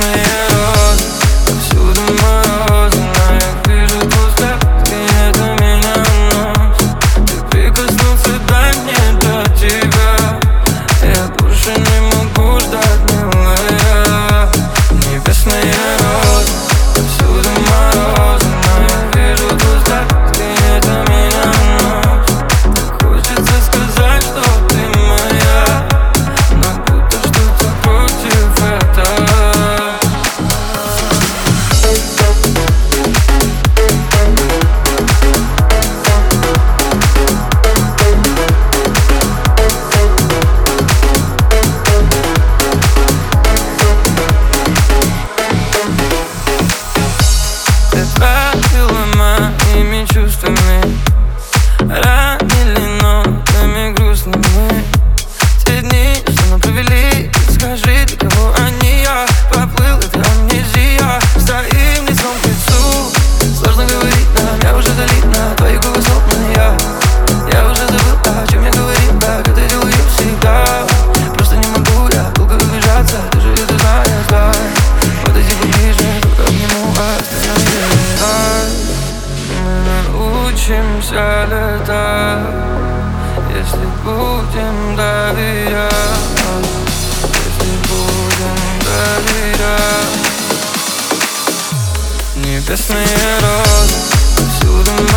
Небесные уже залит на Твои губы словно я. Я уже забыл, о чем я говорил Так это делаю всегда. Просто не могу я долго убежаться Ты же это знаешь, да Подойди поближе, только обниму Остановись. Мы научимся летать Если будем доверять. Если будем доверять. Небесные the